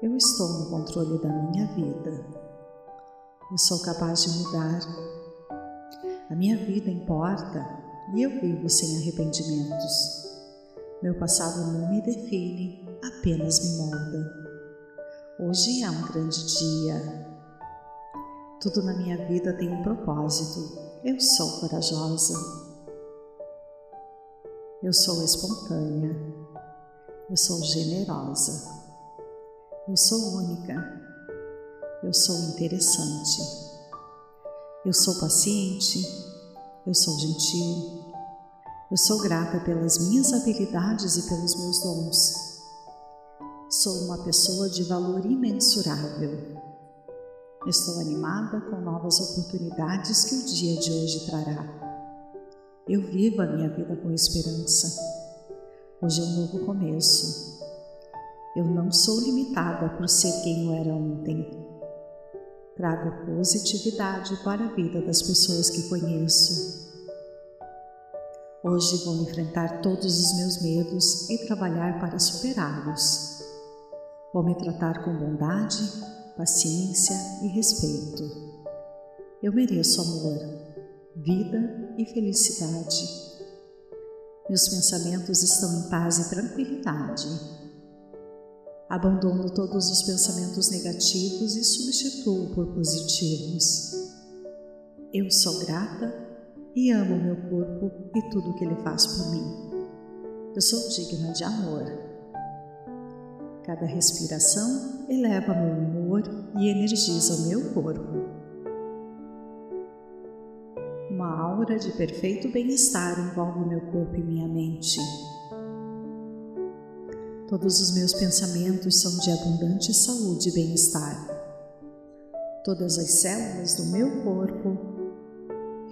Eu estou no controle da minha vida. Eu sou capaz de mudar. A minha vida importa e eu vivo sem arrependimentos. Meu passado não me define, apenas me molda. Hoje é um grande dia. Tudo na minha vida tem um propósito. Eu sou corajosa. Eu sou espontânea. Eu sou generosa. Eu sou única. Eu sou interessante. Eu sou paciente. Eu sou gentil. Eu sou grata pelas minhas habilidades e pelos meus dons. Sou uma pessoa de valor imensurável. Estou animada com novas oportunidades que o dia de hoje trará. Eu vivo a minha vida com esperança. Hoje é um novo começo. Eu não sou limitada por ser quem eu era ontem. Trago positividade para a vida das pessoas que conheço. Hoje vou enfrentar todos os meus medos e trabalhar para superá-los. Vou me tratar com bondade, paciência e respeito. Eu mereço amor, vida e felicidade. Meus pensamentos estão em paz e tranquilidade Abandono todos os pensamentos negativos e substituo por positivos. Eu sou grata e amo meu corpo e tudo o que ele faz por mim. Eu sou digna de amor. Cada respiração eleva meu humor e energiza o meu corpo. Uma aura de perfeito bem-estar envolve meu corpo e minha mente. Todos os meus pensamentos são de abundante saúde e bem-estar. Todas as células do meu corpo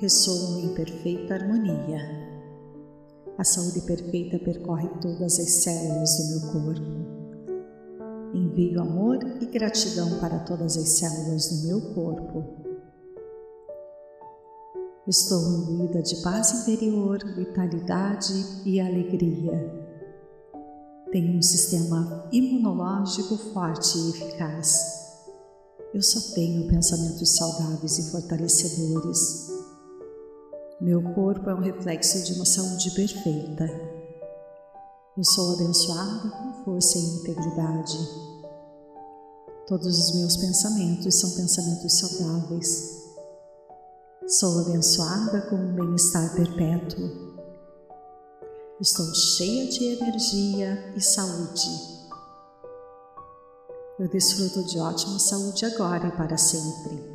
ressoam em perfeita harmonia. A saúde perfeita percorre todas as células do meu corpo. Envio amor e gratidão para todas as células do meu corpo. Estou imbuída de paz interior, vitalidade e alegria tenho um sistema imunológico forte e eficaz. Eu só tenho pensamentos saudáveis e fortalecedores. Meu corpo é um reflexo de uma saúde perfeita. Eu sou abençoada com força e integridade. Todos os meus pensamentos são pensamentos saudáveis. Sou abençoada com um bem-estar perpétuo. Estou cheia de energia e saúde. Eu desfruto de ótima saúde agora e para sempre.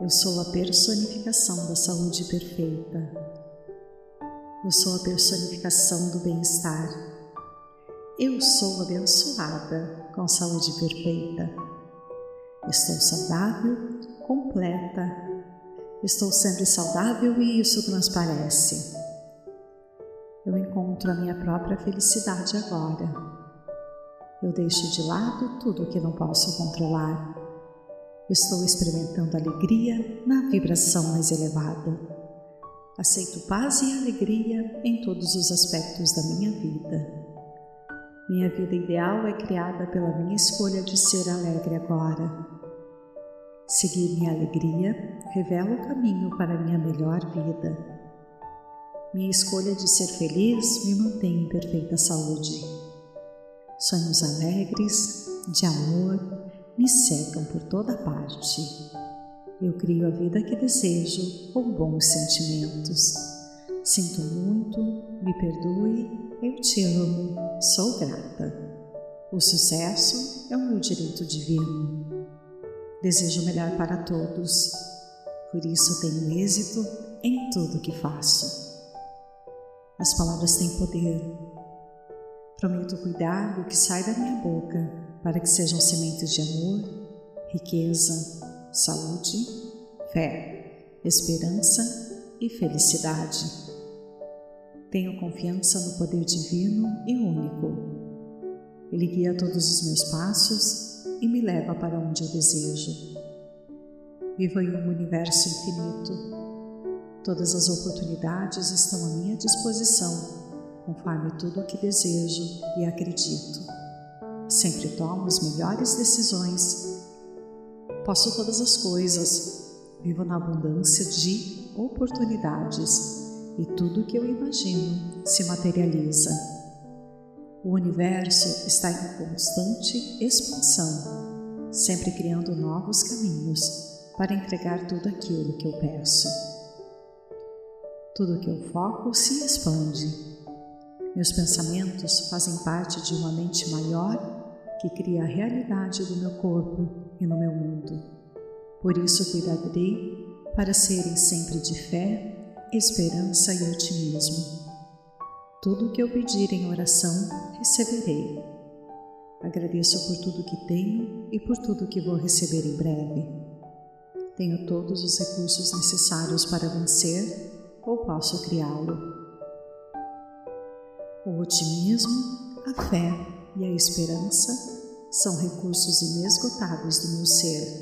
Eu sou a personificação da saúde perfeita. Eu sou a personificação do bem-estar. Eu sou abençoada com saúde perfeita. Estou saudável, completa. Estou sempre saudável e isso transparece eu encontro a minha própria felicidade agora. Eu deixo de lado tudo o que não posso controlar. Estou experimentando alegria na vibração mais elevada. Aceito paz e alegria em todos os aspectos da minha vida. Minha vida ideal é criada pela minha escolha de ser alegre agora. Seguir minha alegria revela o caminho para minha melhor vida. Minha escolha de ser feliz me mantém em perfeita saúde. Sonhos alegres, de amor, me cercam por toda parte. Eu crio a vida que desejo com bons sentimentos. Sinto muito, me perdoe, eu te amo, sou grata. O sucesso é o meu direito divino. Desejo melhor para todos, por isso tenho êxito em tudo que faço. As palavras têm poder. Prometo cuidar do que sai da minha boca para que sejam sementes de amor, riqueza, saúde, fé, esperança e felicidade. Tenho confiança no poder divino e único. Ele guia todos os meus passos e me leva para onde eu desejo. Vivo em um universo infinito Todas as oportunidades estão à minha disposição, conforme tudo o que desejo e acredito. Sempre tomo as melhores decisões. Posso todas as coisas. Vivo na abundância de oportunidades e tudo o que eu imagino se materializa. O universo está em constante expansão, sempre criando novos caminhos para entregar tudo aquilo que eu peço. Tudo que eu foco se expande. Meus pensamentos fazem parte de uma mente maior que cria a realidade do meu corpo e no meu mundo. Por isso cuidarei para serem sempre de fé, esperança e otimismo. Tudo o que eu pedir em oração, receberei. Agradeço por tudo que tenho e por tudo que vou receber em breve. Tenho todos os recursos necessários para vencer ou posso criá-lo. O otimismo, a fé e a esperança são recursos inesgotáveis do meu ser.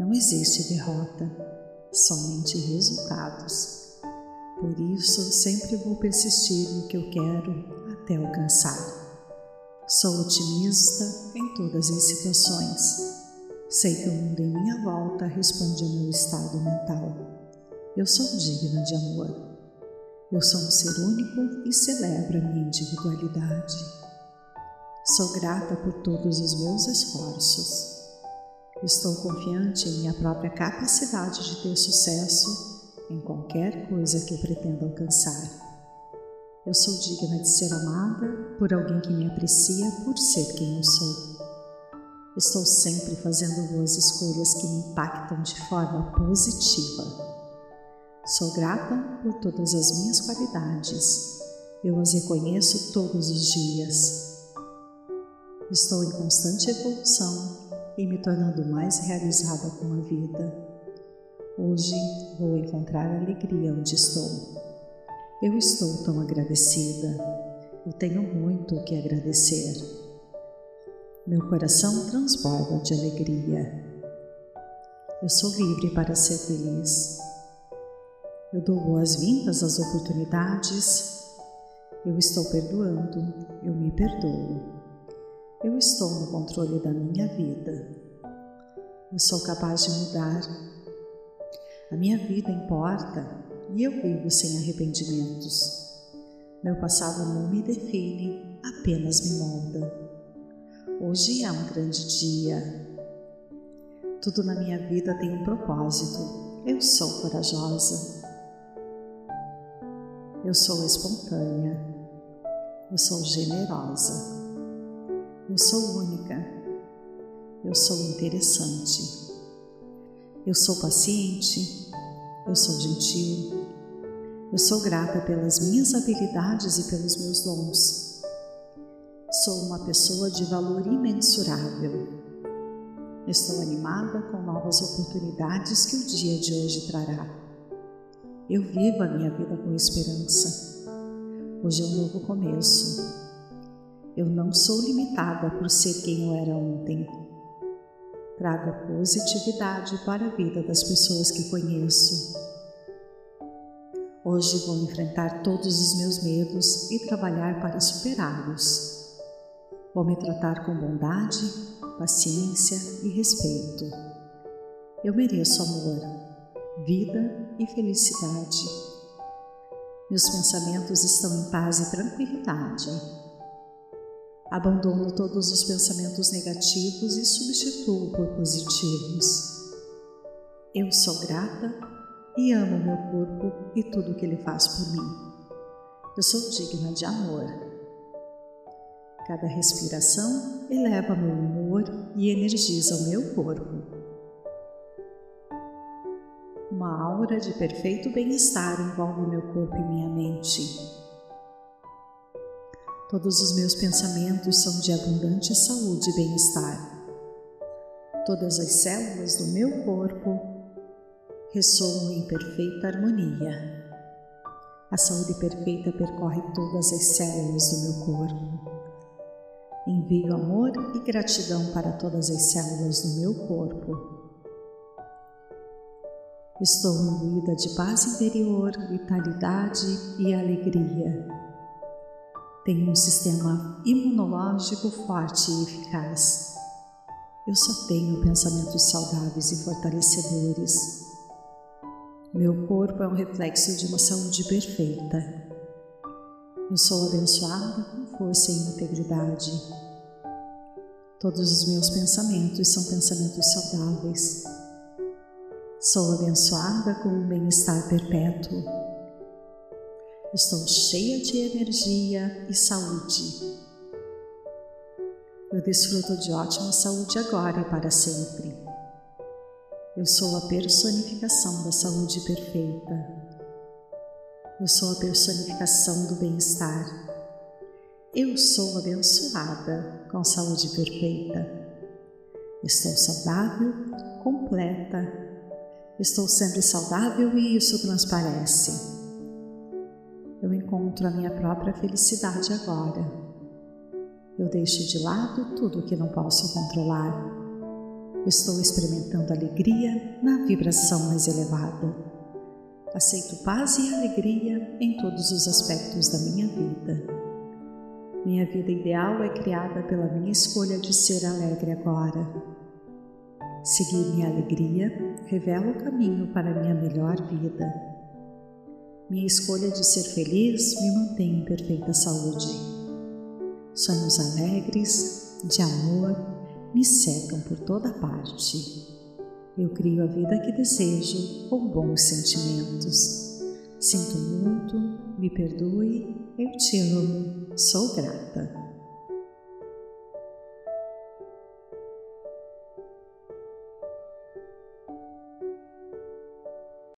Não existe derrota, somente resultados. Por isso, sempre vou persistir no que eu quero até alcançar. Sou otimista em todas as situações. Sei que o mundo em minha volta responde ao meu estado mental. Eu sou digna de amor. Eu sou um ser único e celebro a minha individualidade. Sou grata por todos os meus esforços. Estou confiante em minha própria capacidade de ter sucesso em qualquer coisa que eu pretenda alcançar. Eu sou digna de ser amada por alguém que me aprecia por ser quem eu sou. Estou sempre fazendo boas escolhas que me impactam de forma positiva. Sou grata por todas as minhas qualidades. Eu as reconheço todos os dias. Estou em constante evolução e me tornando mais realizada com a vida. Hoje vou encontrar alegria onde estou. Eu estou tão agradecida. Eu tenho muito o que agradecer. Meu coração transborda de alegria. Eu sou livre para ser feliz. Eu dou boas-vindas às oportunidades. Eu estou perdoando, eu me perdoo. Eu estou no controle da minha vida. Eu sou capaz de mudar. A minha vida importa e eu vivo sem arrependimentos. Meu passado não me define, apenas me molda. Hoje é um grande dia. Tudo na minha vida tem um propósito. Eu sou corajosa. Eu sou espontânea. Eu sou generosa. Eu sou única. Eu sou interessante. Eu sou paciente. Eu sou gentil. Eu sou grata pelas minhas habilidades e pelos meus dons. Sou uma pessoa de valor imensurável. Estou animada com novas oportunidades que o dia de hoje trará. Eu vivo a minha vida com esperança. Hoje é um novo começo. Eu não sou limitada por ser quem eu era ontem. Trago positividade para a vida das pessoas que conheço. Hoje vou enfrentar todos os meus medos e trabalhar para superá-los. Vou me tratar com bondade, paciência e respeito. Eu mereço amor, vida e felicidade. Meus pensamentos estão em paz e tranquilidade. Abandono todos os pensamentos negativos e substituo por positivos. Eu sou grata e amo meu corpo e tudo o que ele faz por mim. Eu sou digna de amor Cada respiração eleva meu humor e energiza o meu corpo. Uma aura de perfeito bem-estar envolve meu corpo e minha mente. Todos os meus pensamentos são de abundante saúde e bem-estar. Todas as células do meu corpo ressoam em perfeita harmonia. A saúde perfeita percorre todas as células do meu corpo. Envio amor e gratidão para todas as células do meu corpo. Estou imbuída de paz interior, vitalidade e alegria. Tenho um sistema imunológico forte e eficaz. Eu só tenho pensamentos saudáveis e fortalecedores. Meu corpo é um reflexo de uma saúde perfeita. Eu sou abençoada com força e integridade. Todos os meus pensamentos são pensamentos saudáveis. Sou abençoada com um bem-estar perpétuo. Estou cheia de energia e saúde. Eu desfruto de ótima saúde agora e para sempre. Eu sou a personificação da saúde perfeita. Eu sou a personificação do bem-estar. Eu sou abençoada com saúde perfeita. Estou saudável, completa. Estou sempre saudável e isso transparece. Eu encontro a minha própria felicidade agora. Eu deixo de lado tudo que não posso controlar. Estou experimentando alegria na vibração mais elevada. Aceito paz e alegria em todos os aspectos da minha vida. Minha vida ideal é criada pela minha escolha de ser alegre agora. Seguir minha alegria revela o caminho para minha melhor vida. Minha escolha de ser feliz me mantém em perfeita saúde. Sonhos alegres, de amor, me cercam por toda parte. Eu crio a vida que desejo com bons sentimentos. Sinto muito, me perdoe, eu te amo, sou grata.